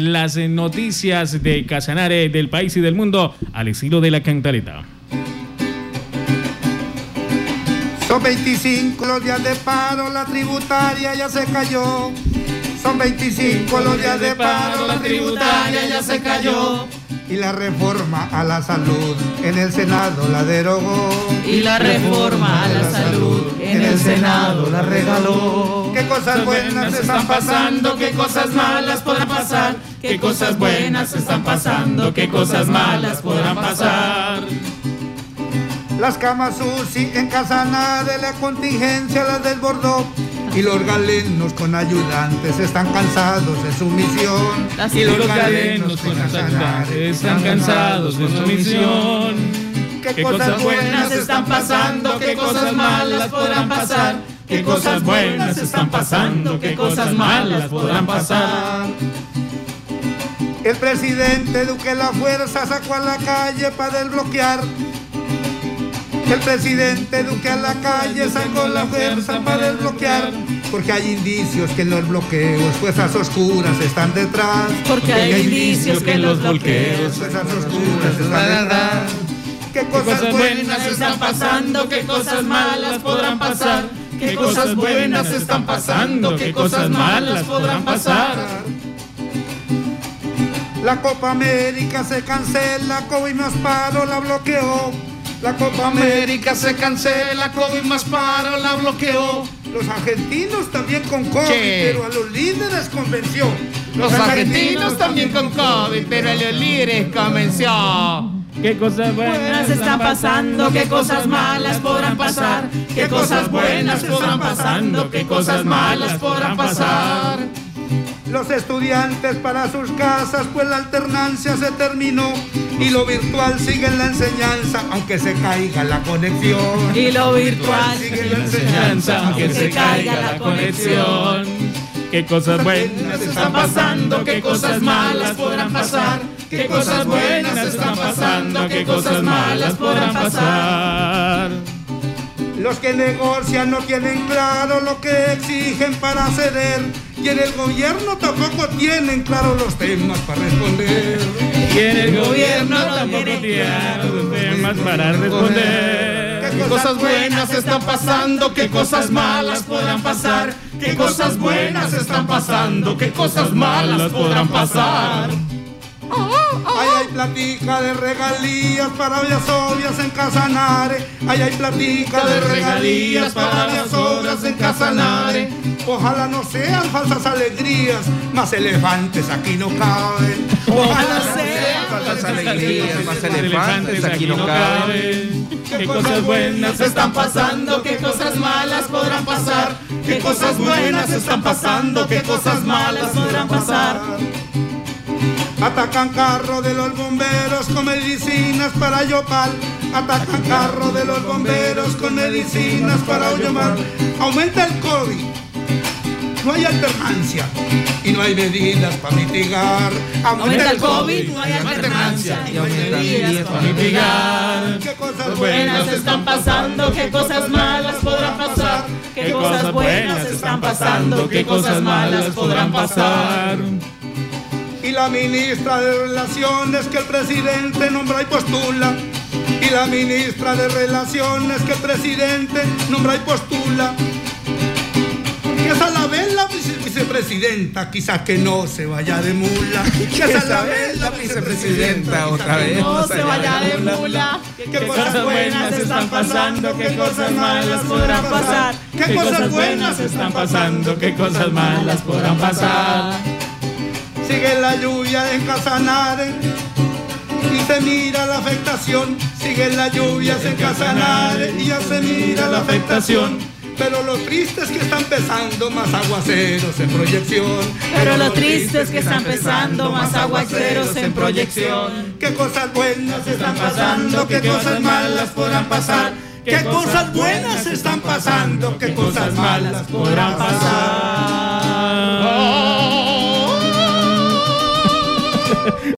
Las noticias de Casanare del país y del mundo al estilo de la cantaleta. Son 25 los días de paro, la tributaria ya se cayó. Son 25 los días de paro, la tributaria ya se cayó. Y la reforma a la salud en el Senado la derogó. Y la reforma a la salud en el Senado la regaló. Qué cosas buenas están pasando, qué cosas malas podrán pasar. Qué cosas buenas están pasando, qué cosas malas podrán pasar. Las camas UCI en Casana de la contingencia las desbordó. Y los galenos con ayudantes están cansados de su misión. y los galenos con ayudantes están cansados de su misión. Qué cosas buenas están pasando, qué cosas malas podrán pasar. Qué cosas buenas están pasando, qué cosas malas podrán pasar. El presidente Duque la fuerza sacó a la calle para desbloquear el presidente Duque a la calle sacó la fuerza para desbloquear. Porque hay indicios que en los bloqueos fuerzas oscuras están detrás. Porque hay indicios que en los bloqueos fuerzas oscuras están detrás. Qué cosas buenas están pasando, qué cosas malas podrán pasar. Qué cosas buenas están pasando, qué cosas malas podrán pasar. La Copa América se cancela, COVID más paro la bloqueó. La Copa América se cancela, COVID más paro la bloqueó. Los argentinos también con COVID, pero a los líderes convenció. Los argentinos también con COVID, pero a los líderes convenció. Qué cosas buenas están pasando, qué cosas malas podrán pasar. Qué cosas buenas están pasando, qué cosas malas podrán pasar. Los estudiantes para sus casas, pues la alternancia se terminó y lo virtual sigue en la enseñanza, aunque se caiga la conexión. Y lo virtual sigue en la enseñanza, aunque se caiga la conexión. Qué cosas buenas están pasando, qué cosas malas podrán pasar. Qué cosas buenas están pasando, qué cosas malas podrán pasar. Los que negocian no tienen claro lo que exigen para ceder y en el gobierno tampoco tienen claro los temas para responder. Y en el gobierno tampoco tienen los temas para responder. ¿Qué cosas buenas están pasando? ¿Qué cosas malas podrán pasar? ¿Qué cosas buenas están pasando? ¿Qué cosas malas podrán pasar? Ahí hay platica de regalías para ollas obvias en Casanare. Ahí hay platica de regalías para ollas obras en Casanare. Ojalá no sean falsas alegrías, más elefantes aquí no caben. Ojalá sean falsas alegrías, más elefantes aquí no caben. Qué cosas buenas están pasando, qué cosas malas podrán pasar. Qué cosas buenas están pasando, qué cosas malas podrán pasar. Atacan carro de los bomberos con medicinas para Yopal. Atacan carro de los bomberos con medicinas para Yopal. Aumenta el COVID. No hay alternancia y no hay medidas para mitigar. Aumenta el COVID, no hay alternancia y no hay medidas para mitigar. Qué cosas buenas están pasando, qué cosas malas podrán pasar. Qué cosas buenas están pasando, qué cosas malas podrán pasar y la ministra de Relaciones que el presidente nombra y postula. Y la ministra de Relaciones que el presidente nombra y postula. Que esa la vez la vicepresidenta, quizás que no se vaya de mula. Que esa la vez la vicepresidenta otra vez. No se vaya de mula. Qué cosas buenas están pasando, qué cosas malas podrán pasar. Qué cosas buenas están pasando, qué cosas malas podrán pasar sigue la lluvia en Casanare y se mira la afectación, sigue la lluvia en Casanare y ya se mira la afectación. Pero lo triste es que están empezando más aguaceros en proyección. Pero lo triste es que están empezando más aguaceros en proyección. Qué cosas buenas están pasando, qué cosas malas podrán pasar. Qué cosas buenas están pasando, qué cosas malas podrán pasar.